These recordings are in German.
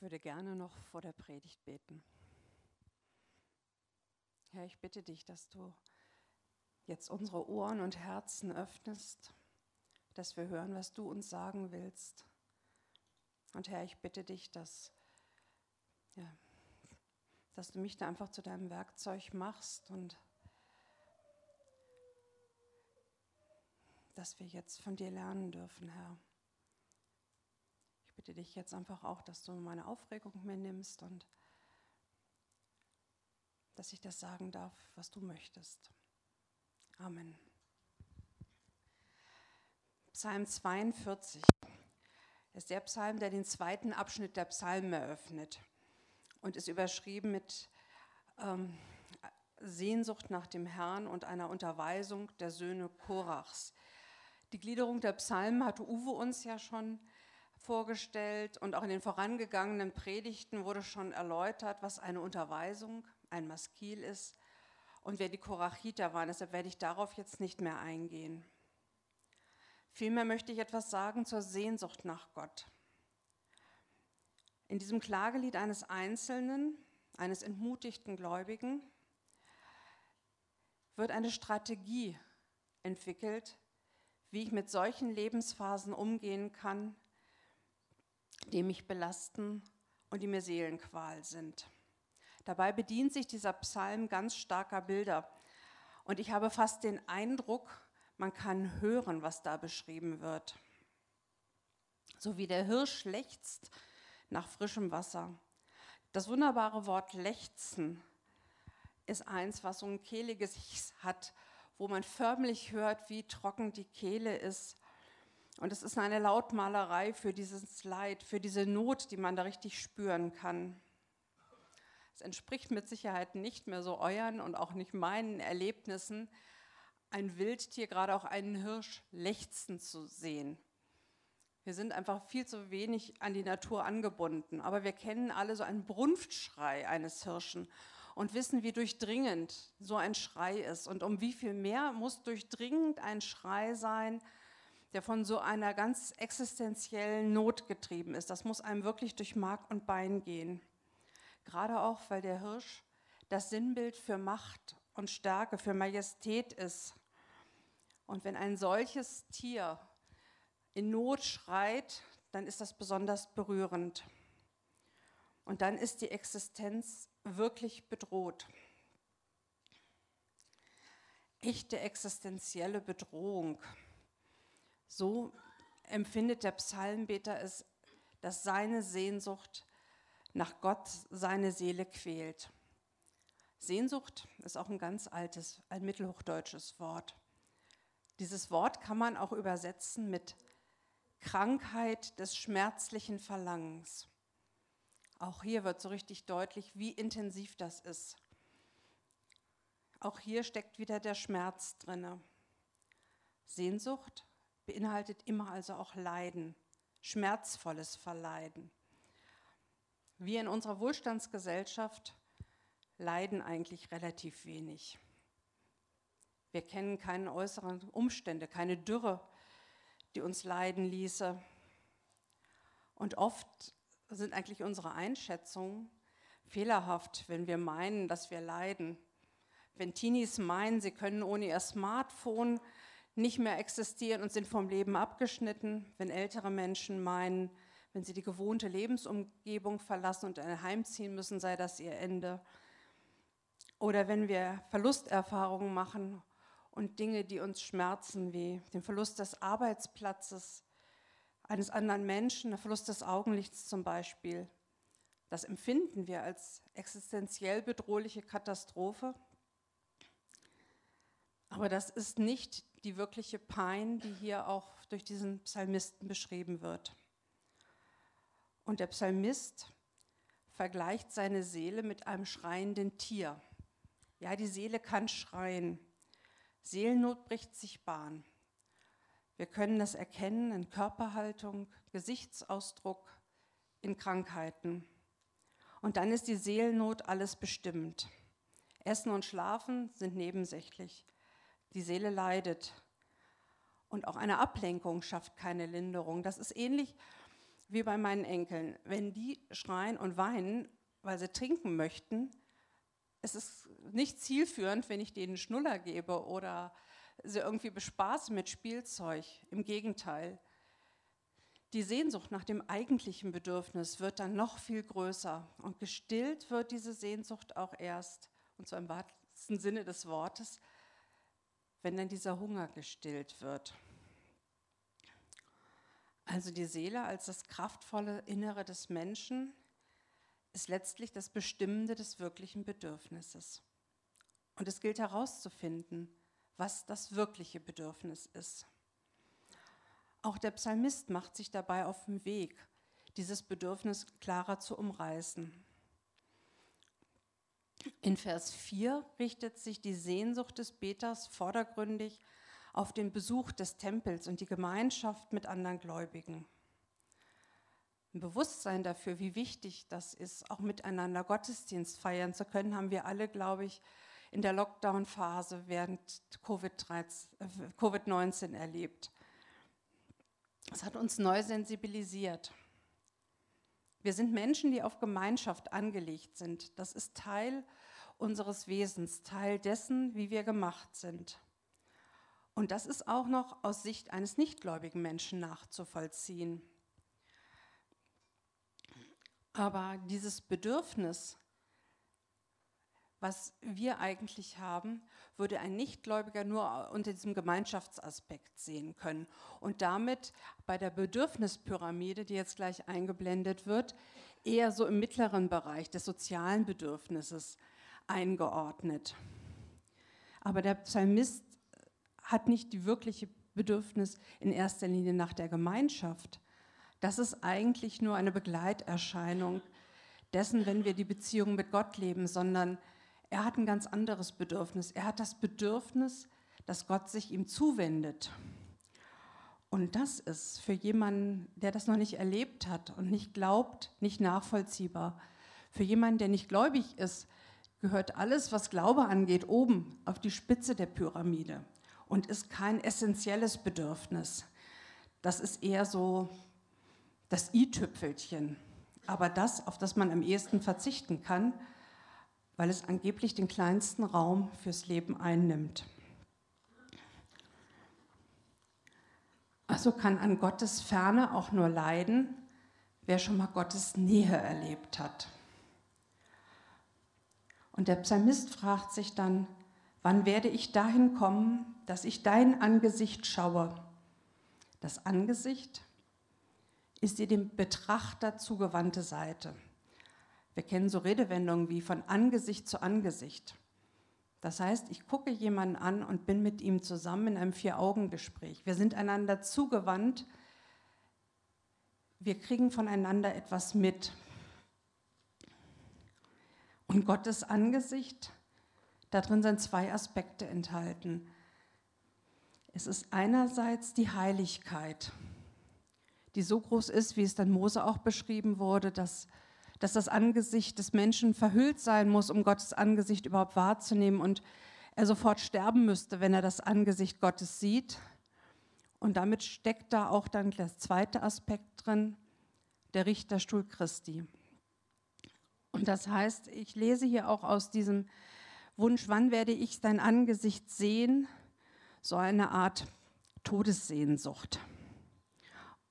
Ich würde gerne noch vor der Predigt beten. Herr, ich bitte dich, dass du jetzt unsere Ohren und Herzen öffnest, dass wir hören, was du uns sagen willst. Und Herr, ich bitte dich, dass, ja, dass du mich da einfach zu deinem Werkzeug machst und dass wir jetzt von dir lernen dürfen, Herr bitte dich jetzt einfach auch, dass du meine Aufregung mir nimmst und dass ich das sagen darf, was du möchtest. Amen. Psalm 42 ist der Psalm, der den zweiten Abschnitt der Psalmen eröffnet und ist überschrieben mit ähm, Sehnsucht nach dem Herrn und einer Unterweisung der Söhne Korachs. Die Gliederung der Psalmen hatte Uwe uns ja schon vorgestellt und auch in den vorangegangenen Predigten wurde schon erläutert, was eine Unterweisung, ein Maskil ist und wer die Korachiter waren. Deshalb werde ich darauf jetzt nicht mehr eingehen. Vielmehr möchte ich etwas sagen zur Sehnsucht nach Gott. In diesem Klagelied eines Einzelnen, eines entmutigten Gläubigen, wird eine Strategie entwickelt, wie ich mit solchen Lebensphasen umgehen kann, die mich belasten und die mir Seelenqual sind. Dabei bedient sich dieser Psalm ganz starker Bilder. Und ich habe fast den Eindruck, man kann hören, was da beschrieben wird. So wie der Hirsch lechzt nach frischem Wasser. Das wunderbare Wort lechzen ist eins, was so ein kehliges hat, wo man förmlich hört, wie trocken die Kehle ist und es ist eine Lautmalerei für dieses Leid, für diese Not, die man da richtig spüren kann. Es entspricht mit Sicherheit nicht mehr so euren und auch nicht meinen Erlebnissen, ein Wildtier, gerade auch einen Hirsch, lechzen zu sehen. Wir sind einfach viel zu wenig an die Natur angebunden. Aber wir kennen alle so einen Brunftschrei eines Hirschen und wissen, wie durchdringend so ein Schrei ist. Und um wie viel mehr muss durchdringend ein Schrei sein, der von so einer ganz existenziellen Not getrieben ist. Das muss einem wirklich durch Mark und Bein gehen. Gerade auch, weil der Hirsch das Sinnbild für Macht und Stärke, für Majestät ist. Und wenn ein solches Tier in Not schreit, dann ist das besonders berührend. Und dann ist die Existenz wirklich bedroht. Echte existenzielle Bedrohung. So empfindet der Psalmbeter es, dass seine Sehnsucht nach Gott seine Seele quält. Sehnsucht ist auch ein ganz altes, ein mittelhochdeutsches Wort. Dieses Wort kann man auch übersetzen mit Krankheit des schmerzlichen Verlangens. Auch hier wird so richtig deutlich, wie intensiv das ist. Auch hier steckt wieder der Schmerz drinne. Sehnsucht beinhaltet immer also auch Leiden, schmerzvolles Verleiden. Wir in unserer Wohlstandsgesellschaft leiden eigentlich relativ wenig. Wir kennen keine äußeren Umstände, keine Dürre, die uns leiden ließe. Und oft sind eigentlich unsere Einschätzungen fehlerhaft, wenn wir meinen, dass wir leiden. Wenn Teenies meinen, sie können ohne ihr Smartphone nicht mehr existieren und sind vom Leben abgeschnitten, wenn ältere Menschen meinen, wenn sie die gewohnte Lebensumgebung verlassen und in ein Heim ziehen müssen, sei das ihr Ende. Oder wenn wir Verlusterfahrungen machen und Dinge, die uns schmerzen, wie den Verlust des Arbeitsplatzes eines anderen Menschen, der Verlust des Augenlichts zum Beispiel. Das empfinden wir als existenziell bedrohliche Katastrophe. Aber das ist nicht die wirkliche Pein, die hier auch durch diesen Psalmisten beschrieben wird. Und der Psalmist vergleicht seine Seele mit einem schreienden Tier. Ja, die Seele kann schreien. Seelennot bricht sich Bahn. Wir können das erkennen in Körperhaltung, Gesichtsausdruck, in Krankheiten. Und dann ist die Seelennot alles bestimmt. Essen und Schlafen sind nebensächlich. Die Seele leidet. Und auch eine Ablenkung schafft keine Linderung. Das ist ähnlich wie bei meinen Enkeln. Wenn die schreien und weinen, weil sie trinken möchten, es ist nicht zielführend, wenn ich denen Schnuller gebe oder sie irgendwie bespaße mit Spielzeug. Im Gegenteil. Die Sehnsucht nach dem eigentlichen Bedürfnis wird dann noch viel größer und gestillt wird diese Sehnsucht auch erst, und zwar im wahrsten Sinne des Wortes, wenn dann dieser Hunger gestillt wird. Also die Seele als das kraftvolle Innere des Menschen ist letztlich das Bestimmende des wirklichen Bedürfnisses. Und es gilt herauszufinden, was das wirkliche Bedürfnis ist. Auch der Psalmist macht sich dabei auf den Weg, dieses Bedürfnis klarer zu umreißen. In Vers 4 richtet sich die Sehnsucht des Beters vordergründig auf den Besuch des Tempels und die Gemeinschaft mit anderen Gläubigen. Ein Bewusstsein dafür, wie wichtig das ist, auch miteinander Gottesdienst feiern zu können, haben wir alle, glaube ich, in der Lockdown-Phase während Covid-19 erlebt. Es hat uns neu sensibilisiert. Wir sind Menschen, die auf Gemeinschaft angelegt sind. Das ist Teil unseres Wesens, Teil dessen, wie wir gemacht sind. Und das ist auch noch aus Sicht eines nichtgläubigen Menschen nachzuvollziehen. Aber dieses Bedürfnis, was wir eigentlich haben, würde ein Nichtgläubiger nur unter diesem Gemeinschaftsaspekt sehen können und damit bei der Bedürfnispyramide, die jetzt gleich eingeblendet wird, eher so im mittleren Bereich des sozialen Bedürfnisses eingeordnet. Aber der Psalmist hat nicht die wirkliche Bedürfnis in erster Linie nach der Gemeinschaft. Das ist eigentlich nur eine Begleiterscheinung dessen, wenn wir die Beziehung mit Gott leben, sondern er hat ein ganz anderes Bedürfnis. Er hat das Bedürfnis, dass Gott sich ihm zuwendet. Und das ist für jemanden, der das noch nicht erlebt hat und nicht glaubt, nicht nachvollziehbar. Für jemanden, der nicht gläubig ist, gehört alles, was Glaube angeht, oben auf die Spitze der Pyramide und ist kein essentielles Bedürfnis. Das ist eher so das i-Tüpfelchen, aber das, auf das man am ehesten verzichten kann, weil es angeblich den kleinsten Raum fürs Leben einnimmt. Also kann an Gottes Ferne auch nur leiden, wer schon mal Gottes Nähe erlebt hat. Und der Psalmist fragt sich dann, wann werde ich dahin kommen, dass ich dein Angesicht schaue? Das Angesicht ist die dem Betrachter zugewandte Seite. Wir kennen so Redewendungen wie von Angesicht zu Angesicht. Das heißt, ich gucke jemanden an und bin mit ihm zusammen in einem Vier-Augen-Gespräch. Wir sind einander zugewandt. Wir kriegen voneinander etwas mit. Und Gottes Angesicht, darin sind zwei Aspekte enthalten. Es ist einerseits die Heiligkeit, die so groß ist, wie es dann Mose auch beschrieben wurde, dass dass das Angesicht des Menschen verhüllt sein muss, um Gottes Angesicht überhaupt wahrzunehmen und er sofort sterben müsste, wenn er das Angesicht Gottes sieht. Und damit steckt da auch dann der zweite Aspekt drin, der Richterstuhl Christi. Und das heißt, ich lese hier auch aus diesem Wunsch, wann werde ich dein Angesicht sehen, so eine Art Todessehnsucht.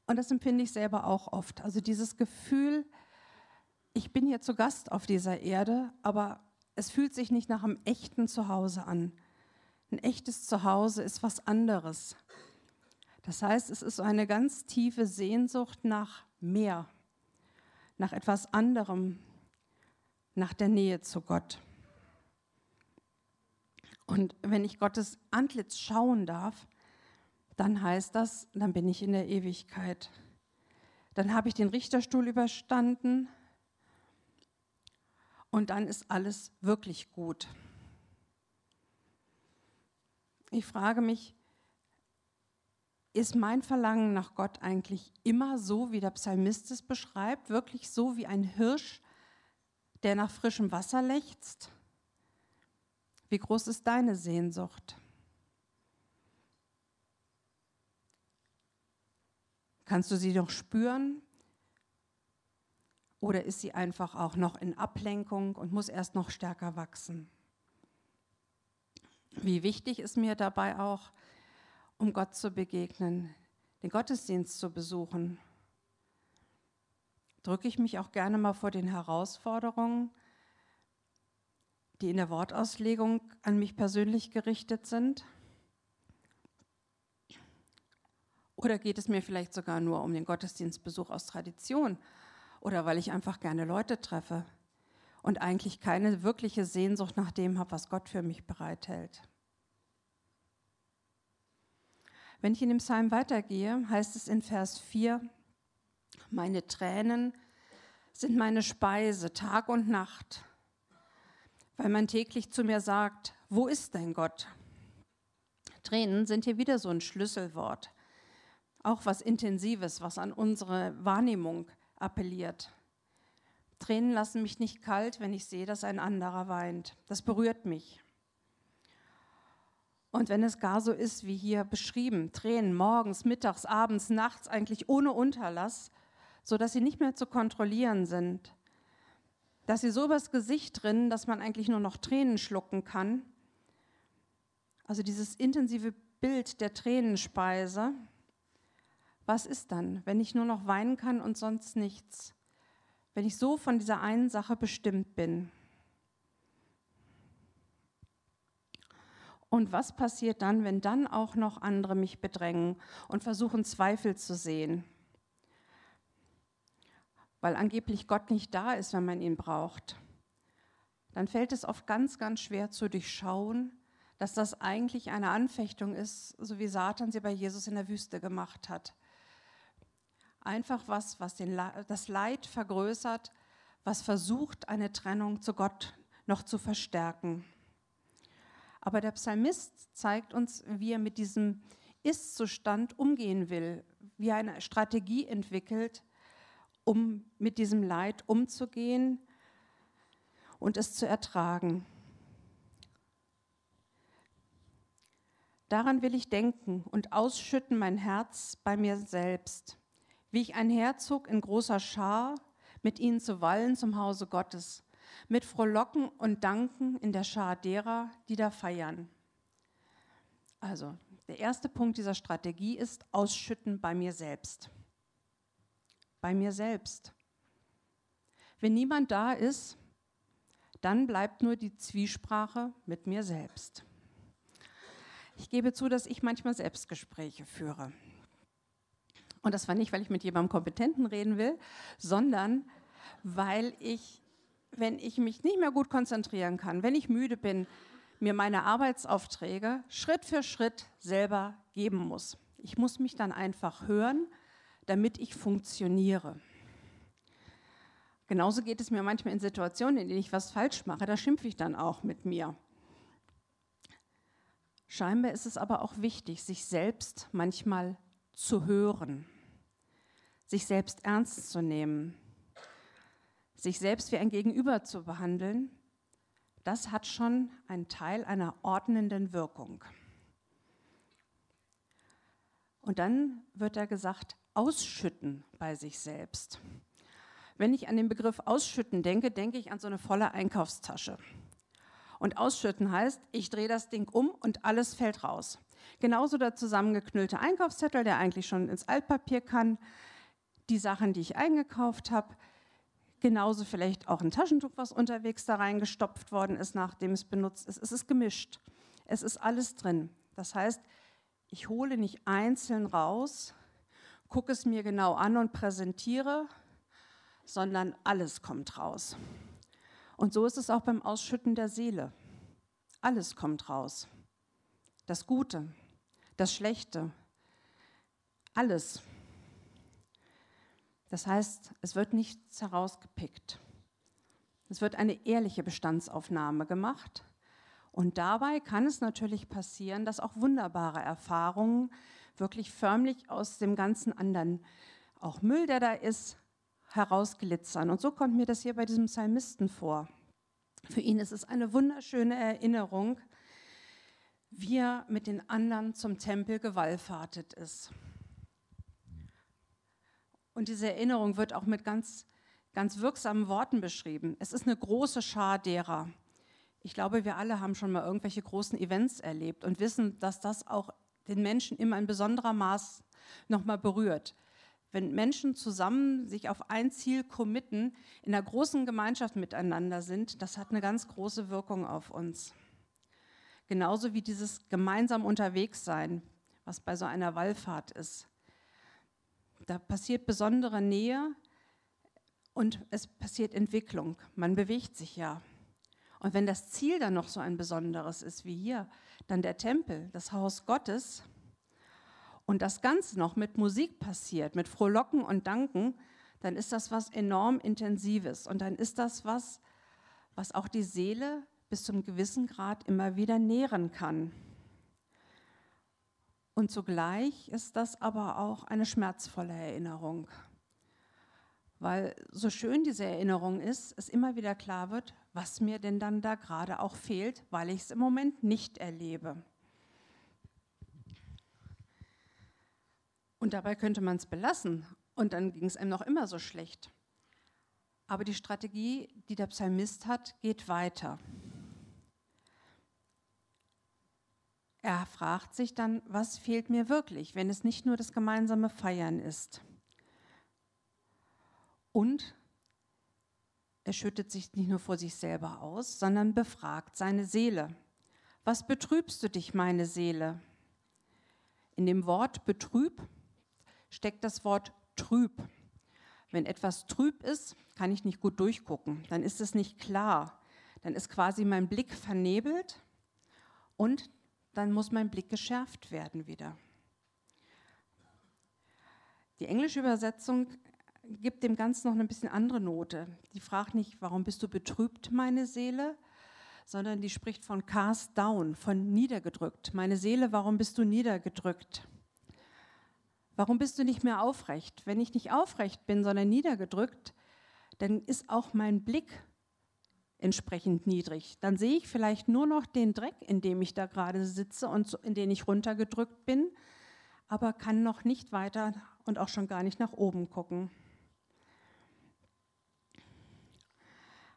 Und das empfinde ich selber auch oft. Also dieses Gefühl, ich bin hier zu Gast auf dieser Erde, aber es fühlt sich nicht nach einem echten Zuhause an. Ein echtes Zuhause ist was anderes. Das heißt, es ist so eine ganz tiefe Sehnsucht nach mehr, nach etwas anderem, nach der Nähe zu Gott. Und wenn ich Gottes Antlitz schauen darf, dann heißt das, dann bin ich in der Ewigkeit. Dann habe ich den Richterstuhl überstanden, und dann ist alles wirklich gut. Ich frage mich, ist mein Verlangen nach Gott eigentlich immer so, wie der Psalmist es beschreibt, wirklich so wie ein Hirsch, der nach frischem Wasser lechzt? Wie groß ist deine Sehnsucht? Kannst du sie doch spüren, Oder ist sie einfach auch noch in Ablenkung und muss erst noch stärker wachsen? Wie wichtig ist mir dabei auch, um Gott zu begegnen, den Gottesdienst zu besuchen? Drücke ich mich auch gerne mal vor den Herausforderungen, die in der Wortauslegung an mich persönlich gerichtet sind? Oder geht es mir vielleicht sogar nur um den Gottesdienstbesuch aus Tradition oder weil ich einfach gerne Leute treffe und eigentlich keine wirkliche Sehnsucht nach dem habe, was Gott für mich bereithält. Wenn ich in dem Psalm weitergehe, heißt es in Vers 4, meine Tränen sind meine Speise Tag und Nacht, weil man täglich zu mir sagt, wo ist dein Gott? Tränen sind hier wieder so ein Schlüsselwort, auch was Intensives, was an unsere Wahrnehmung appelliert. Tränen lassen mich nicht kalt, wenn ich sehe, dass ein anderer weint. Das berührt mich. Und wenn es gar so ist, wie hier beschrieben, Tränen morgens, mittags, abends, nachts, eigentlich ohne Unterlass, sodass sie nicht mehr zu kontrollieren sind, dass sie so übers Gesicht rinnen, dass man eigentlich nur noch Tränen schlucken kann. Also dieses intensive Bild der Tränenspeise, was ist dann, wenn ich nur noch weinen kann und sonst nichts? Wenn ich so von dieser einen Sache bestimmt bin? Und was passiert dann, wenn dann auch noch andere mich bedrängen und versuchen Zweifel zu sehen? Weil angeblich Gott nicht da ist, wenn man ihn braucht. Dann fällt es oft ganz, ganz schwer zu durchschauen, dass das eigentlich eine Anfechtung ist, so wie Satan sie bei Jesus in der Wüste gemacht hat einfach was, was den, das Leid vergrößert, was versucht, eine Trennung zu Gott noch zu verstärken. Aber der Psalmist zeigt uns, wie er mit diesem Ist-Zustand umgehen will, wie er eine Strategie entwickelt, um mit diesem Leid umzugehen und es zu ertragen. Daran will ich denken und ausschütten mein Herz bei mir selbst wie ich einherzog in großer Schar, mit ihnen zu wallen zum Hause Gottes, mit Frohlocken und Danken in der Schar derer, die da feiern. Also, der erste Punkt dieser Strategie ist Ausschütten bei mir selbst. Bei mir selbst. Wenn niemand da ist, dann bleibt nur die Zwiesprache mit mir selbst. Ich gebe zu, dass ich manchmal Selbstgespräche führe. Und das war nicht, weil ich mit jemandem Kompetenten reden will, sondern weil ich, wenn ich mich nicht mehr gut konzentrieren kann, wenn ich müde bin, mir meine Arbeitsaufträge Schritt für Schritt selber geben muss. Ich muss mich dann einfach hören, damit ich funktioniere. Genauso geht es mir manchmal in Situationen, in denen ich was falsch mache, da schimpfe ich dann auch mit mir. Scheinbar ist es aber auch wichtig, sich selbst manchmal zu hören, sich selbst ernst zu nehmen, sich selbst wie ein Gegenüber zu behandeln, das hat schon einen Teil einer ordnenden Wirkung. Und dann wird da gesagt, ausschütten bei sich selbst. Wenn ich an den Begriff ausschütten denke, denke ich an so eine volle Einkaufstasche. Und ausschütten heißt, ich drehe das Ding um und alles fällt raus. Genauso der zusammengeknüllte Einkaufszettel, der eigentlich schon ins Altpapier kann. Die Sachen, die ich eingekauft habe. Genauso vielleicht auch ein Taschentuch, was unterwegs da reingestopft worden ist, nachdem es benutzt ist. Es ist gemischt. Es ist alles drin. Das heißt, ich hole nicht einzeln raus, gucke es mir genau an und präsentiere, sondern alles kommt raus. Und so ist es auch beim Ausschütten der Seele. Alles kommt raus. Das Gute, das Schlechte, alles. Das heißt, es wird nichts herausgepickt. Es wird eine ehrliche Bestandsaufnahme gemacht. Und dabei kann es natürlich passieren, dass auch wunderbare Erfahrungen wirklich förmlich aus dem ganzen anderen, auch Müll, der da ist, herausglitzern. Und so kommt mir das hier bei diesem Psalmisten vor. Für ihn ist es eine wunderschöne Erinnerung, wie er mit den anderen zum Tempel gewallfahrtet ist. Und diese Erinnerung wird auch mit ganz ganz wirksamen Worten beschrieben. Es ist eine große Schar derer. Ich glaube, wir alle haben schon mal irgendwelche großen Events erlebt und wissen, dass das auch den Menschen immer in besonderer Maß nochmal berührt. Wenn Menschen zusammen sich auf ein Ziel committen, in einer großen Gemeinschaft miteinander sind, das hat eine ganz große Wirkung auf uns. Genauso wie dieses gemeinsam unterwegs sein, was bei so einer Wallfahrt ist. Da passiert besondere Nähe und es passiert Entwicklung. Man bewegt sich ja. Und wenn das Ziel dann noch so ein besonderes ist wie hier, dann der Tempel, das Haus Gottes, und das Ganze noch mit Musik passiert, mit Frohlocken und Danken, dann ist das was enorm Intensives. Und dann ist das was, was auch die Seele bis zum gewissen Grad immer wieder nähren kann. Und zugleich ist das aber auch eine schmerzvolle Erinnerung. Weil so schön diese Erinnerung ist, es immer wieder klar wird, was mir denn dann da gerade auch fehlt, weil ich es im Moment nicht erlebe. Und dabei könnte man es belassen und dann ging es einem noch immer so schlecht. Aber die Strategie, die der Psalmist hat, geht weiter. Er fragt sich dann, was fehlt mir wirklich, wenn es nicht nur das gemeinsame Feiern ist. Und er schüttet sich nicht nur vor sich selber aus, sondern befragt seine Seele. Was betrübst du dich, meine Seele? In dem Wort betrüb steckt das Wort trüb. Wenn etwas trüb ist, kann ich nicht gut durchgucken. Dann ist es nicht klar. Dann ist quasi mein Blick vernebelt und dann muss mein Blick geschärft werden wieder. Die englische Übersetzung gibt dem Ganzen noch eine bisschen andere Note. Die fragt nicht, warum bist du betrübt, meine Seele, sondern die spricht von cast down, von niedergedrückt. Meine Seele, warum bist du niedergedrückt? Warum bist du nicht mehr aufrecht? Wenn ich nicht aufrecht bin, sondern niedergedrückt, dann ist auch mein Blick entsprechend niedrig. Dann sehe ich vielleicht nur noch den Dreck, in dem ich da gerade sitze und in den ich runtergedrückt bin, aber kann noch nicht weiter und auch schon gar nicht nach oben gucken.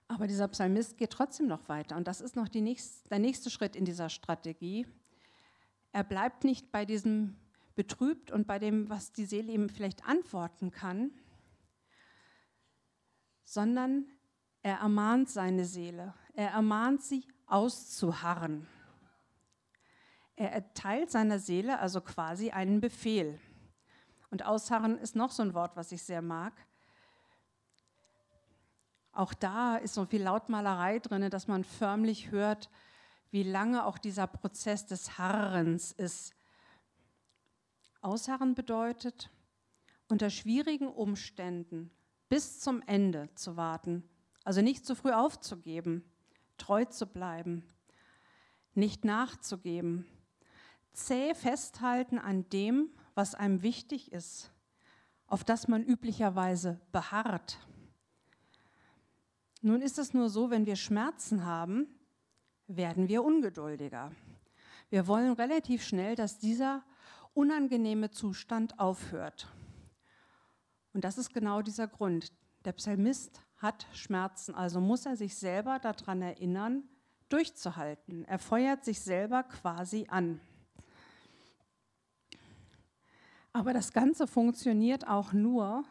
Aber dieser Psalmist geht trotzdem noch weiter und das ist noch nächste, der nächste Schritt in dieser Strategie. Er bleibt nicht bei diesem betrübt und bei dem, was die Seele ihm vielleicht antworten kann, sondern er ermahnt seine Seele. Er ermahnt sie auszuharren. Er erteilt seiner Seele also quasi einen Befehl. Und ausharren ist noch so ein Wort, was ich sehr mag. Auch da ist so viel Lautmalerei drin, dass man förmlich hört, wie lange auch dieser Prozess des Harrens ist, Ausharren bedeutet, unter schwierigen Umständen bis zum Ende zu warten, also nicht zu früh aufzugeben, treu zu bleiben, nicht nachzugeben, zäh festhalten an dem, was einem wichtig ist, auf das man üblicherweise beharrt. Nun ist es nur so, wenn wir Schmerzen haben, werden wir ungeduldiger. Wir wollen relativ schnell, dass dieser unangenehme Zustand aufhört. Und das ist genau dieser Grund. Der Psalmist hat Schmerzen, also muss er sich selber daran erinnern, durchzuhalten. Er feuert sich selber quasi an. Aber das Ganze funktioniert auch nur,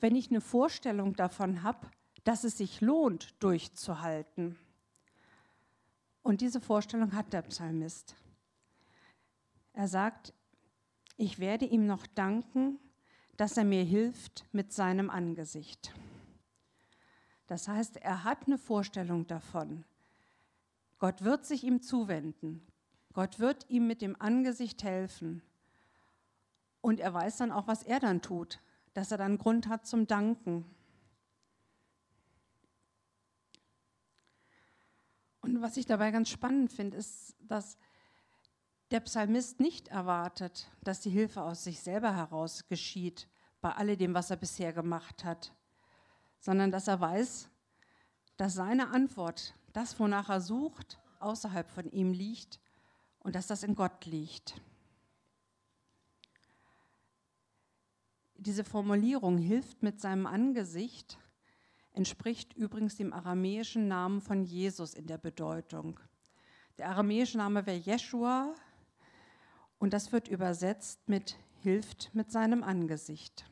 wenn ich eine Vorstellung davon habe, dass es sich lohnt, durchzuhalten. Und diese Vorstellung hat der Psalmist. Er sagt, ich werde ihm noch danken, dass er mir hilft mit seinem Angesicht. Das heißt, er hat eine Vorstellung davon. Gott wird sich ihm zuwenden. Gott wird ihm mit dem Angesicht helfen. Und er weiß dann auch, was er dann tut, dass er dann Grund hat zum Danken. Und was ich dabei ganz spannend finde, ist, dass der Psalmist nicht erwartet, dass die Hilfe aus sich selber heraus geschieht, bei alledem, was er bisher gemacht hat, sondern dass er weiß, dass seine Antwort, das, wonach er sucht, außerhalb von ihm liegt und dass das in Gott liegt. Diese Formulierung hilft mit seinem Angesicht, entspricht übrigens dem aramäischen Namen von Jesus in der Bedeutung. Der aramäische Name wäre Jeshua und das wird übersetzt mit hilft mit seinem Angesicht.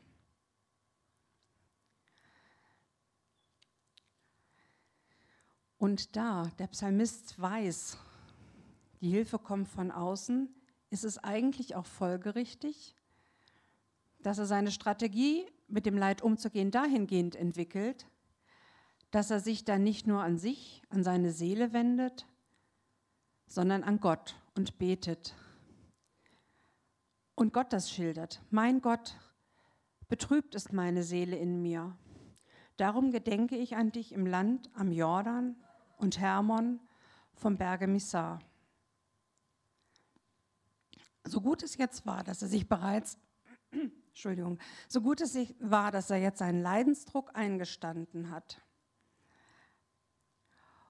Und da der Psalmist weiß, die Hilfe kommt von außen, ist es eigentlich auch folgerichtig, dass er seine Strategie, mit dem Leid umzugehen, dahingehend entwickelt, dass er sich dann nicht nur an sich, an seine Seele wendet, sondern an Gott und betet. Und Gott das schildert. Mein Gott, betrübt ist meine Seele in mir. Darum gedenke ich an dich im Land am Jordan und Hermon vom Berge Missar. So gut es jetzt war, dass er sich bereits, Entschuldigung, so gut es war, dass er jetzt seinen Leidensdruck eingestanden hat,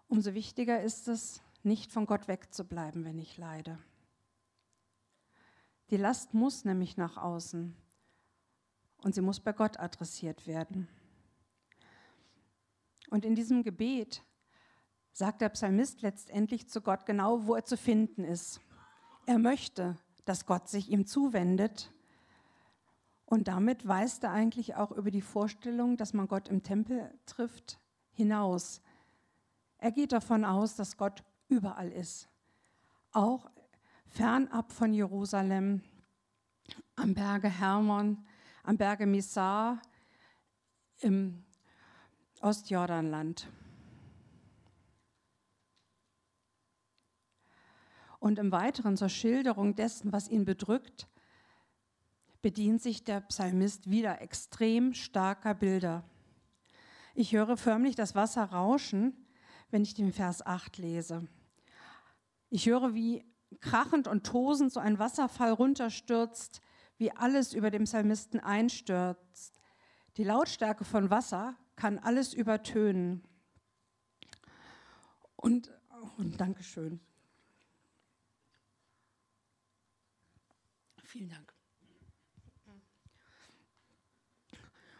umso wichtiger ist es, nicht von Gott wegzubleiben, wenn ich leide. Die Last muss nämlich nach außen und sie muss bei Gott adressiert werden. Und in diesem Gebet sagt der Psalmist letztendlich zu Gott genau, wo er zu finden ist. Er möchte, dass Gott sich ihm zuwendet. Und damit weist er eigentlich auch über die Vorstellung, dass man Gott im Tempel trifft, hinaus. Er geht davon aus, dass Gott überall ist. Auch fernab von Jerusalem, am Berge Hermon, am Berge Missar, im Ostjordanland. Und im Weiteren zur Schilderung dessen, was ihn bedrückt, bedient sich der Psalmist wieder extrem starker Bilder. Ich höre förmlich das Wasser rauschen, wenn ich den Vers 8 lese. Ich höre, wie krachend und tosend so ein Wasserfall runterstürzt, wie alles über dem Psalmisten einstürzt. Die Lautstärke von Wasser kann alles übertönen. Und, und Dankeschön. Vielen Dank.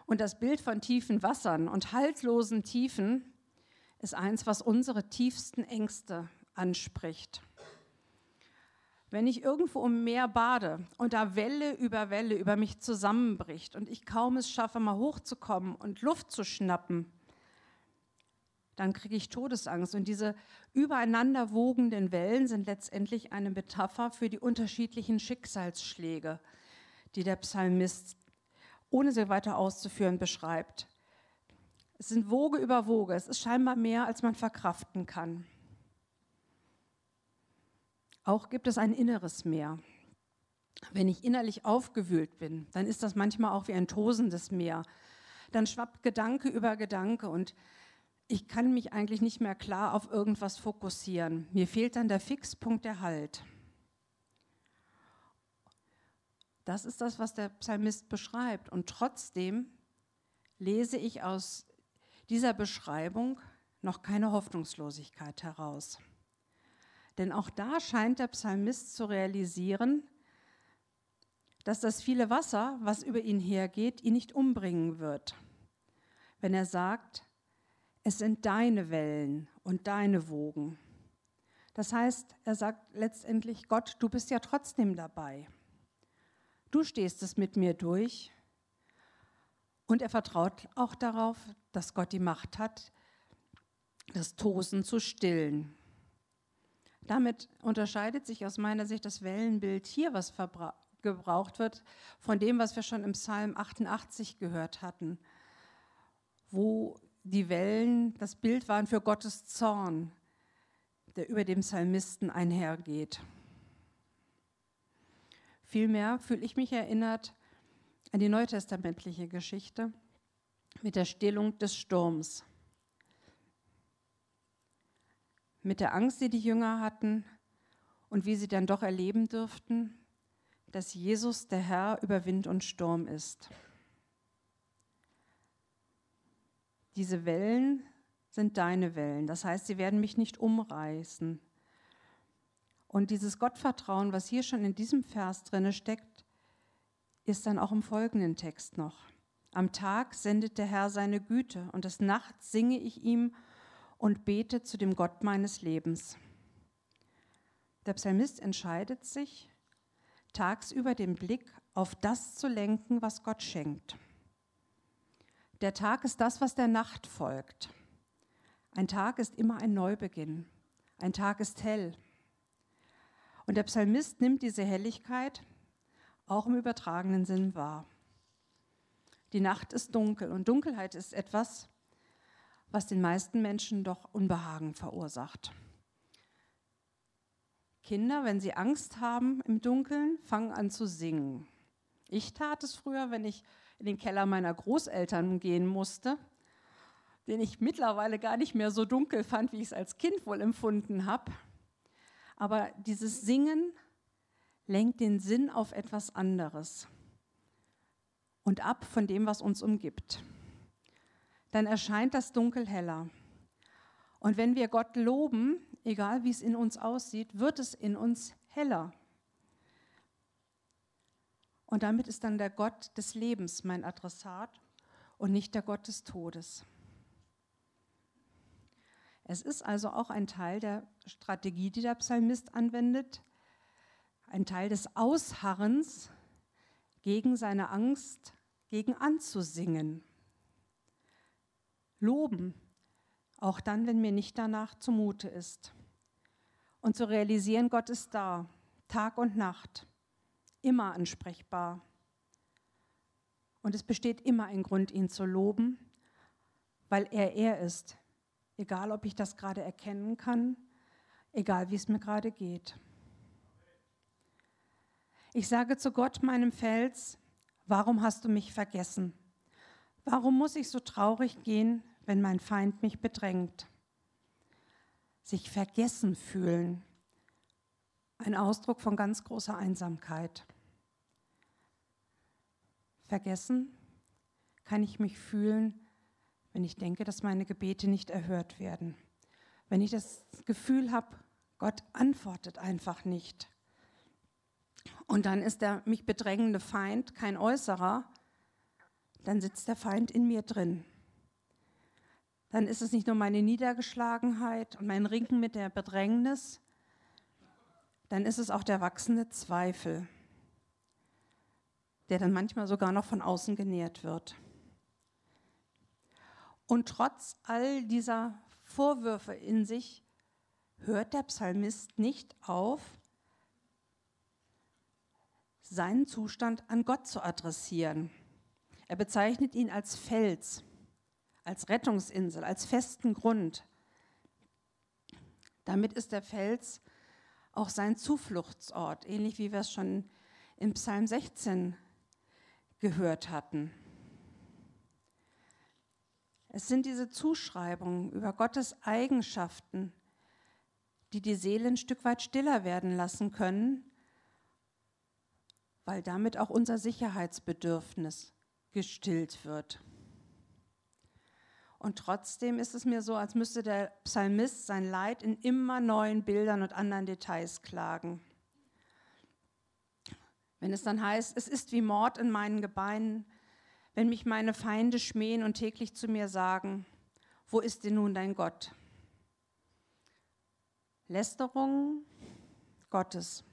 Und das Bild von tiefen Wassern und haltlosen Tiefen ist eins, was unsere tiefsten Ängste anspricht. Wenn ich irgendwo im Meer bade und da Welle über Welle über mich zusammenbricht und ich kaum es schaffe, mal hochzukommen und Luft zu schnappen, dann kriege ich Todesangst. Und diese übereinander wogenden Wellen sind letztendlich eine Metapher für die unterschiedlichen Schicksalsschläge, die der Psalmist, ohne sie weiter auszuführen, beschreibt. Es sind Woge über Woge. Es ist scheinbar mehr, als man verkraften kann. Auch gibt es ein inneres Meer. Wenn ich innerlich aufgewühlt bin, dann ist das manchmal auch wie ein tosendes Meer. Dann schwappt Gedanke über Gedanke und ich kann mich eigentlich nicht mehr klar auf irgendwas fokussieren. Mir fehlt dann der Fixpunkt, der Halt. Das ist das, was der Psalmist beschreibt. Und trotzdem lese ich aus dieser Beschreibung noch keine Hoffnungslosigkeit heraus. Denn auch da scheint der Psalmist zu realisieren, dass das viele Wasser, was über ihn hergeht, ihn nicht umbringen wird. Wenn er sagt, es sind deine Wellen und deine Wogen. Das heißt, er sagt letztendlich, Gott, du bist ja trotzdem dabei. Du stehst es mit mir durch. Und er vertraut auch darauf, dass Gott die Macht hat, das Tosen zu stillen. Damit unterscheidet sich aus meiner Sicht das Wellenbild hier, was gebraucht wird, von dem, was wir schon im Psalm 88 gehört hatten, wo die Wellen das Bild waren für Gottes Zorn, der über dem Psalmisten einhergeht. Vielmehr fühle ich mich erinnert an die neutestamentliche Geschichte mit der Stillung des Sturms, mit der Angst, die die Jünger hatten und wie sie dann doch erleben dürften, dass Jesus der Herr über Wind und Sturm ist. Diese Wellen sind deine Wellen. Das heißt, sie werden mich nicht umreißen. Und dieses Gottvertrauen, was hier schon in diesem Vers drinne steckt, ist dann auch im folgenden Text noch. Am Tag sendet der Herr seine Güte und des Nachts singe ich ihm und bete zu dem Gott meines Lebens. Der Psalmist entscheidet sich, tagsüber den Blick auf das zu lenken, was Gott schenkt. Der Tag ist das, was der Nacht folgt. Ein Tag ist immer ein Neubeginn. Ein Tag ist hell. Und der Psalmist nimmt diese Helligkeit auch im übertragenen Sinn wahr. Die Nacht ist dunkel und Dunkelheit ist etwas, was den meisten Menschen doch Unbehagen verursacht. Kinder, wenn sie Angst haben im Dunkeln, fangen an zu singen. Ich tat es früher, wenn ich in den Keller meiner Großeltern gehen musste, den ich mittlerweile gar nicht mehr so dunkel fand, wie ich es als Kind wohl empfunden habe. Aber dieses Singen lenkt den Sinn auf etwas anderes und ab von dem, was uns umgibt. Dann erscheint das Dunkel heller. Und wenn wir Gott loben, egal wie es in uns aussieht, wird es in uns heller. Und damit ist dann der Gott des Lebens mein Adressat und nicht der Gott des Todes. Es ist also auch ein Teil der Strategie, die der Psalmist anwendet, ein Teil des Ausharrens gegen seine Angst, gegen anzusingen. Loben, auch dann, wenn mir nicht danach zumute ist. Und zu realisieren, Gott ist da, Tag und Nacht, immer ansprechbar. Und es besteht immer ein Grund, ihn zu loben, weil er er ist, egal ob ich das gerade erkennen kann, egal wie es mir gerade geht. Ich sage zu Gott, meinem Fels, warum hast du mich vergessen? Warum muss ich so traurig gehen, wenn mein Feind mich bedrängt? Sich vergessen fühlen, ein Ausdruck von ganz großer Einsamkeit. Vergessen kann ich mich fühlen, wenn ich denke, dass meine Gebete nicht erhört werden. Wenn ich das Gefühl habe, Gott antwortet einfach nicht. Und dann ist der mich bedrängende Feind kein äußerer, dann sitzt der Feind in mir drin. Dann ist es nicht nur meine Niedergeschlagenheit und mein Ringen mit der Bedrängnis, dann ist es auch der wachsende Zweifel, der dann manchmal sogar noch von außen genährt wird. Und trotz all dieser Vorwürfe in sich hört der Psalmist nicht auf, seinen Zustand an Gott zu adressieren. Er bezeichnet ihn als Fels, als Rettungsinsel, als festen Grund. Damit ist der Fels auch sein Zufluchtsort, ähnlich wie wir es schon in Psalm 16 gehört hatten. Es sind diese Zuschreibungen über Gottes Eigenschaften, die die Seele ein Stück weit stiller werden lassen können weil damit auch unser Sicherheitsbedürfnis gestillt wird. Und trotzdem ist es mir so, als müsste der Psalmist sein Leid in immer neuen Bildern und anderen Details klagen. Wenn es dann heißt, es ist wie Mord in meinen Gebeinen, wenn mich meine Feinde schmähen und täglich zu mir sagen, wo ist denn nun dein Gott? Lästerung Gottes.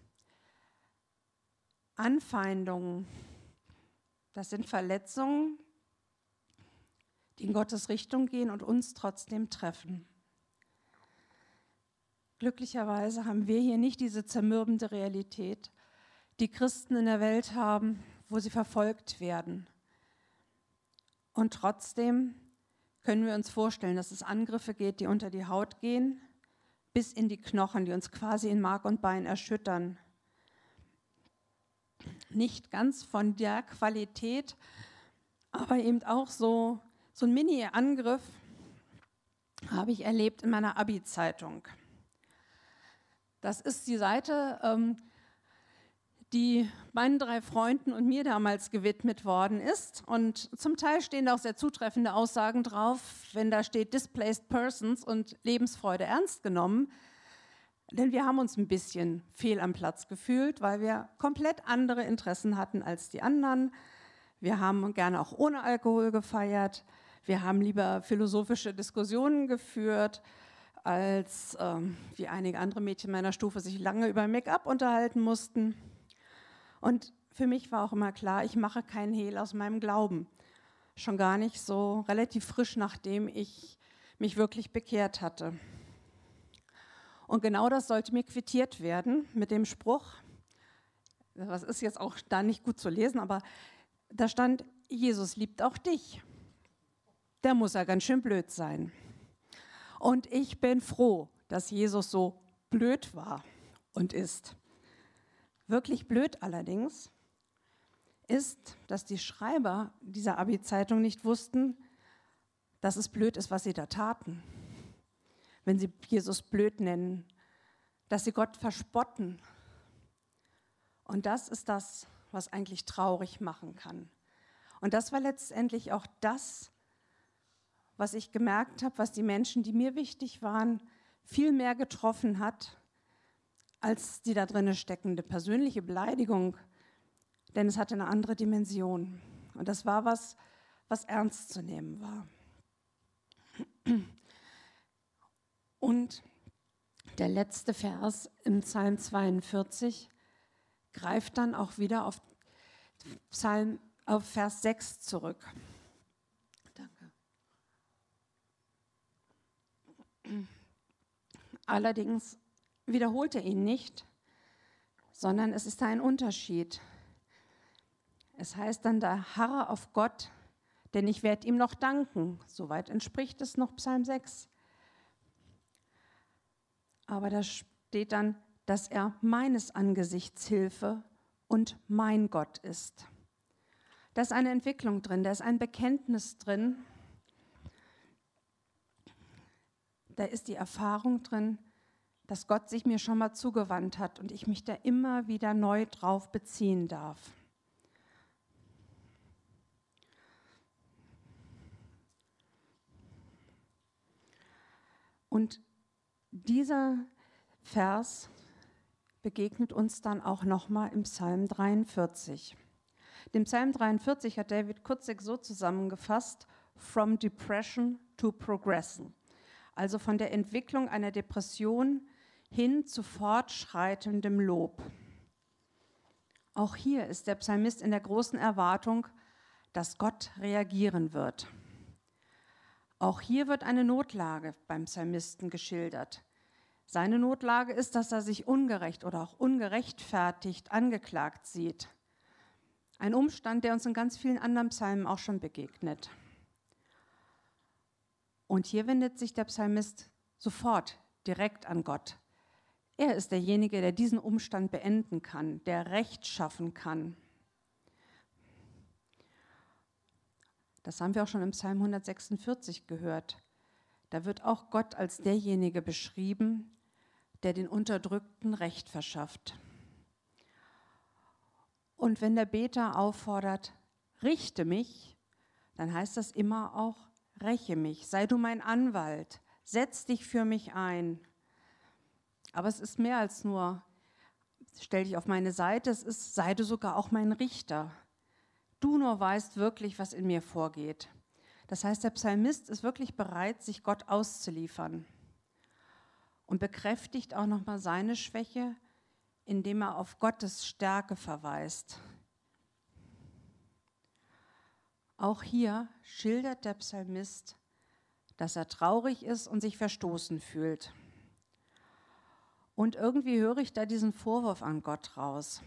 Anfeindungen, das sind Verletzungen, die in Gottes Richtung gehen und uns trotzdem treffen. Glücklicherweise haben wir hier nicht diese zermürbende Realität, die Christen in der Welt haben, wo sie verfolgt werden. Und trotzdem können wir uns vorstellen, dass es Angriffe geht, die unter die Haut gehen, bis in die Knochen, die uns quasi in Mark und Bein erschüttern nicht ganz von der Qualität, aber eben auch so, so ein Mini-Angriff habe ich erlebt in meiner Abi-Zeitung. Das ist die Seite, ähm, die meinen drei Freunden und mir damals gewidmet worden ist. Und zum Teil stehen da auch sehr zutreffende Aussagen drauf, wenn da steht Displaced Persons und Lebensfreude ernst genommen. Denn wir haben uns ein bisschen fehl am Platz gefühlt, weil wir komplett andere Interessen hatten als die anderen. Wir haben gerne auch ohne Alkohol gefeiert. Wir haben lieber philosophische Diskussionen geführt, als ähm, wie einige andere Mädchen meiner Stufe sich lange über Make-up unterhalten mussten. Und für mich war auch immer klar, ich mache keinen Hehl aus meinem Glauben. Schon gar nicht so relativ frisch, nachdem ich mich wirklich bekehrt hatte. Und genau das sollte mir quittiert werden mit dem Spruch, was ist jetzt auch da nicht gut zu lesen, aber da stand, Jesus liebt auch dich. Der muss ja ganz schön blöd sein. Und ich bin froh, dass Jesus so blöd war und ist. Wirklich blöd allerdings ist, dass die Schreiber dieser Abi-Zeitung nicht wussten, dass es blöd ist, was sie da taten. Wenn sie Jesus blöd nennen, dass sie Gott verspotten. Und das ist das, was eigentlich traurig machen kann. Und das war letztendlich auch das, was ich gemerkt habe, was die Menschen, die mir wichtig waren, viel mehr getroffen hat, als die da drinne steckende persönliche Beleidigung, denn es hatte eine andere Dimension. Und das war was, was ernst zu nehmen war. Und der letzte Vers im Psalm 42 greift dann auch wieder auf, Psalm, auf Vers 6 zurück. Danke. Allerdings wiederholt er ihn nicht, sondern es ist ein Unterschied. Es heißt dann, da harre auf Gott, denn ich werde ihm noch danken. Soweit entspricht es noch Psalm 6. Aber da steht dann, dass er meines Angesichts Hilfe und mein Gott ist. Da ist eine Entwicklung drin, da ist ein Bekenntnis drin, da ist die Erfahrung drin, dass Gott sich mir schon mal zugewandt hat und ich mich da immer wieder neu drauf beziehen darf. Und dieser Vers begegnet uns dann auch nochmal im Psalm 43. Den Psalm 43 hat David Kutzig so zusammengefasst, From Depression to Progression, also von der Entwicklung einer Depression hin zu fortschreitendem Lob. Auch hier ist der Psalmist in der großen Erwartung, dass Gott reagieren wird. Auch hier wird eine Notlage beim Psalmisten geschildert. Seine Notlage ist, dass er sich ungerecht oder auch ungerechtfertigt angeklagt sieht. Ein Umstand, der uns in ganz vielen anderen Psalmen auch schon begegnet. Und hier wendet sich der Psalmist sofort direkt an Gott. Er ist derjenige, der diesen Umstand beenden kann, der Recht schaffen kann. Das haben wir auch schon im Psalm 146 gehört. Da wird auch Gott als derjenige beschrieben, der den Unterdrückten Recht verschafft. Und wenn der Beter auffordert, richte mich, dann heißt das immer auch, räche mich, sei du mein Anwalt, setz dich für mich ein. Aber es ist mehr als nur, stell dich auf meine Seite, es ist, sei du sogar auch mein Richter. Du nur weißt wirklich, was in mir vorgeht. Das heißt, der Psalmist ist wirklich bereit, sich Gott auszuliefern und bekräftigt auch nochmal seine Schwäche, indem er auf Gottes Stärke verweist. Auch hier schildert der Psalmist, dass er traurig ist und sich verstoßen fühlt. Und irgendwie höre ich da diesen Vorwurf an Gott raus.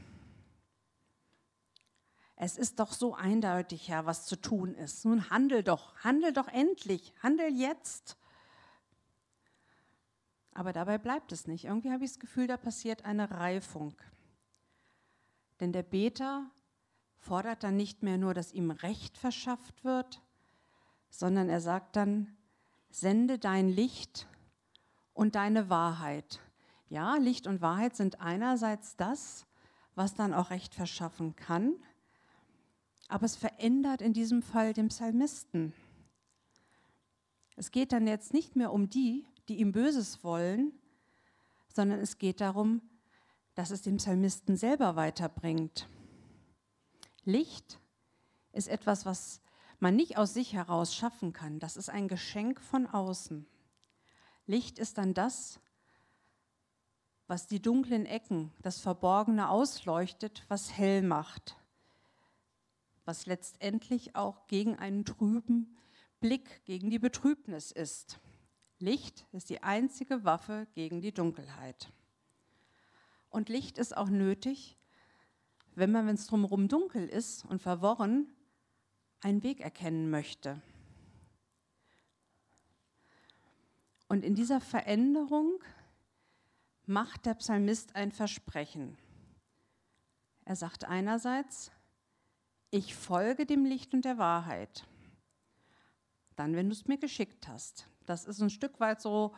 Es ist doch so eindeutig, Herr, was zu tun ist. Nun handel doch, handel doch endlich, handel jetzt. Aber dabei bleibt es nicht. Irgendwie habe ich das Gefühl, da passiert eine Reifung. Denn der Beter fordert dann nicht mehr nur, dass ihm Recht verschafft wird, sondern er sagt dann, sende dein Licht und deine Wahrheit. Ja, Licht und Wahrheit sind einerseits das, was dann auch Recht verschaffen kann, aber es verändert in diesem Fall den Psalmisten. Es geht dann jetzt nicht mehr um die, die ihm Böses wollen, sondern es geht darum, dass es den Psalmisten selber weiterbringt. Licht ist etwas, was man nicht aus sich heraus schaffen kann. Das ist ein Geschenk von außen. Licht ist dann das, was die dunklen Ecken, das Verborgene ausleuchtet, was hell macht, was letztendlich auch gegen einen trüben Blick, gegen die Betrübnis ist. Licht ist die einzige Waffe gegen die Dunkelheit. Und Licht ist auch nötig, wenn man, wenn es drumherum dunkel ist und verworren, einen Weg erkennen möchte. Und in dieser Veränderung macht der Psalmist ein Versprechen. Er sagt einerseits, ich folge dem Licht und der Wahrheit. Dann, wenn du es mir geschickt hast. Das ist ein Stück weit so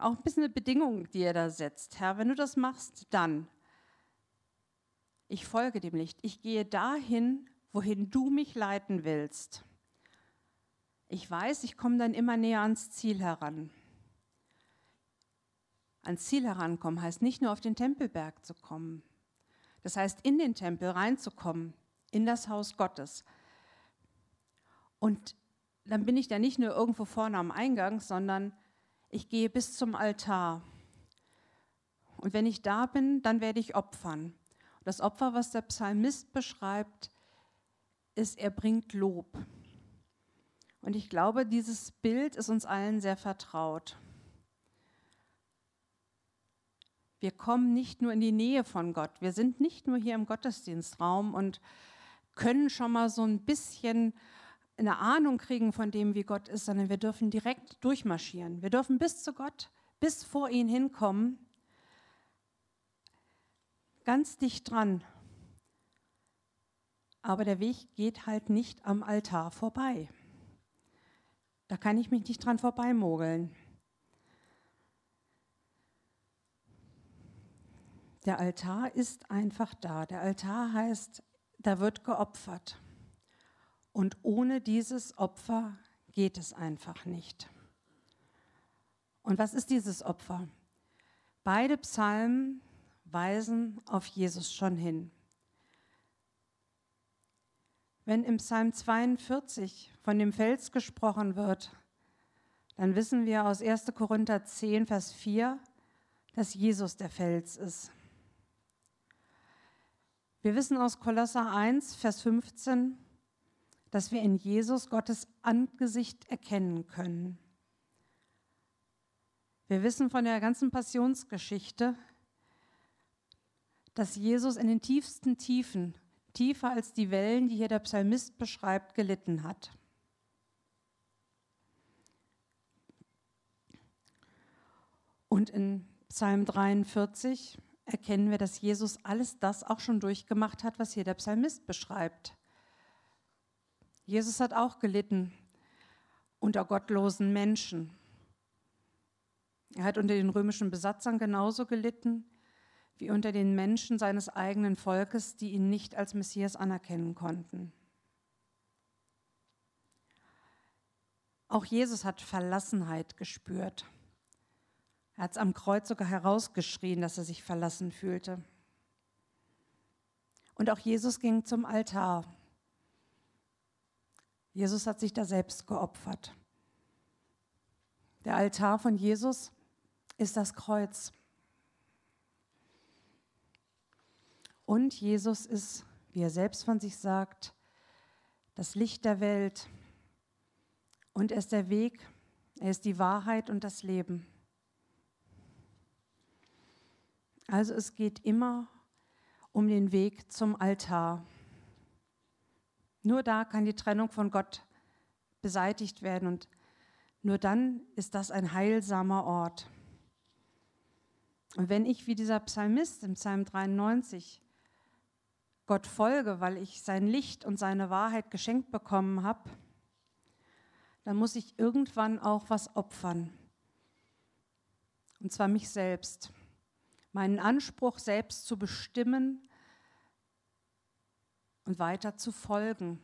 auch ein bisschen eine Bedingung, die er da setzt. Herr, wenn du das machst, dann. Ich folge dem Licht. Ich gehe dahin, wohin du mich leiten willst. Ich weiß, ich komme dann immer näher ans Ziel heran. Ans Ziel herankommen heißt nicht nur auf den Tempelberg zu kommen. Das heißt, in den Tempel reinzukommen, in das Haus Gottes. Und dann bin ich da nicht nur irgendwo vorne am Eingang, sondern ich gehe bis zum Altar. Und wenn ich da bin, dann werde ich opfern. Das Opfer, was der Psalmist beschreibt, ist, er bringt Lob. Und ich glaube, dieses Bild ist uns allen sehr vertraut. Wir kommen nicht nur in die Nähe von Gott, wir sind nicht nur hier im Gottesdienstraum und können schon mal so ein bisschen eine Ahnung kriegen von dem, wie Gott ist, sondern wir dürfen direkt durchmarschieren. Wir dürfen bis zu Gott, bis vor ihn hinkommen, ganz dicht dran. Aber der Weg geht halt nicht am Altar vorbei. Da kann ich mich nicht dran vorbeimogeln. Der Altar ist einfach da. Der Altar heißt, da wird geopfert. Und ohne dieses Opfer geht es einfach nicht. Und was ist dieses Opfer? Beide Psalmen weisen auf Jesus schon hin. Wenn im Psalm 42 von dem Fels gesprochen wird, dann wissen wir aus 1. Korinther 10, Vers 4, dass Jesus der Fels ist. Wir wissen aus Kolosser 1, Vers 15, dass wir in Jesus Gottes Angesicht erkennen können. Wir wissen von der ganzen Passionsgeschichte, dass Jesus in den tiefsten Tiefen, tiefer als die Wellen, die hier der Psalmist beschreibt, gelitten hat. Und in Psalm 43 erkennen wir, dass Jesus alles das auch schon durchgemacht hat, was hier der Psalmist beschreibt. Jesus hat auch gelitten unter gottlosen Menschen. Er hat unter den römischen Besatzern genauso gelitten wie unter den Menschen seines eigenen Volkes, die ihn nicht als Messias anerkennen konnten. Auch Jesus hat Verlassenheit gespürt. Er hat es am Kreuz sogar herausgeschrien, dass er sich verlassen fühlte. Und auch Jesus ging zum Altar Jesus hat sich da selbst geopfert. Der Altar von Jesus ist das Kreuz. Und Jesus ist, wie er selbst von sich sagt, das Licht der Welt. Und er ist der Weg, er ist die Wahrheit und das Leben. Also es geht immer um den Weg zum Altar. Nur da kann die Trennung von Gott beseitigt werden und nur dann ist das ein heilsamer Ort. Und wenn ich wie dieser Psalmist im Psalm 93 Gott folge, weil ich sein Licht und seine Wahrheit geschenkt bekommen habe, dann muss ich irgendwann auch was opfern. Und zwar mich selbst. Meinen Anspruch selbst zu bestimmen, und weiter zu folgen.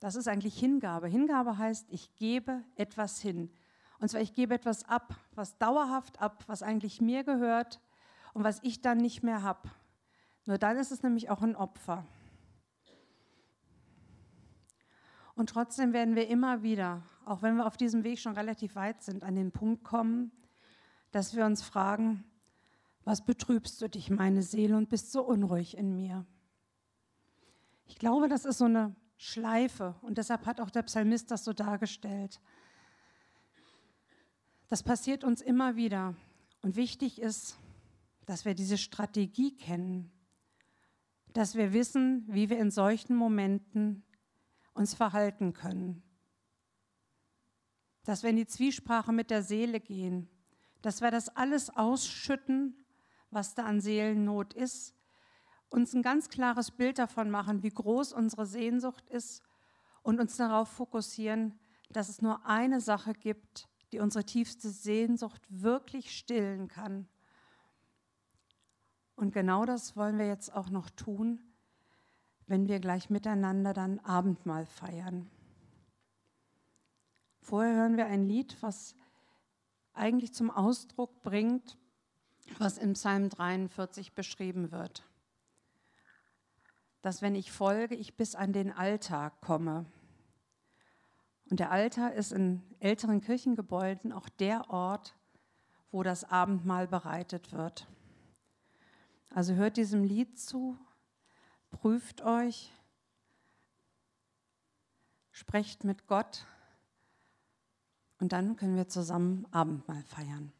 Das ist eigentlich Hingabe. Hingabe heißt, ich gebe etwas hin. Und zwar, ich gebe etwas ab, was dauerhaft ab, was eigentlich mir gehört und was ich dann nicht mehr habe. Nur dann ist es nämlich auch ein Opfer. Und trotzdem werden wir immer wieder, auch wenn wir auf diesem Weg schon relativ weit sind, an den Punkt kommen, dass wir uns fragen, was betrübst du dich, meine Seele, und bist so unruhig in mir? Ich glaube, das ist so eine Schleife und deshalb hat auch der Psalmist das so dargestellt. Das passiert uns immer wieder und wichtig ist, dass wir diese Strategie kennen, dass wir wissen, wie wir in solchen Momenten uns verhalten können, dass wir in die Zwiesprache mit der Seele gehen, dass wir das alles ausschütten, was da an Seelennot ist, uns ein ganz klares Bild davon machen, wie groß unsere Sehnsucht ist und uns darauf fokussieren, dass es nur eine Sache gibt, die unsere tiefste Sehnsucht wirklich stillen kann. Und genau das wollen wir jetzt auch noch tun, wenn wir gleich miteinander dann Abendmahl feiern. Vorher hören wir ein Lied, was eigentlich zum Ausdruck bringt, was in Psalm 43 beschrieben wird. Dass wenn ich folge, ich bis an den Alltag komme. Und der Altar ist in älteren Kirchengebäuden auch der Ort, wo das Abendmahl bereitet wird. Also hört diesem Lied zu, prüft euch, sprecht mit Gott und dann können wir zusammen Abendmahl feiern.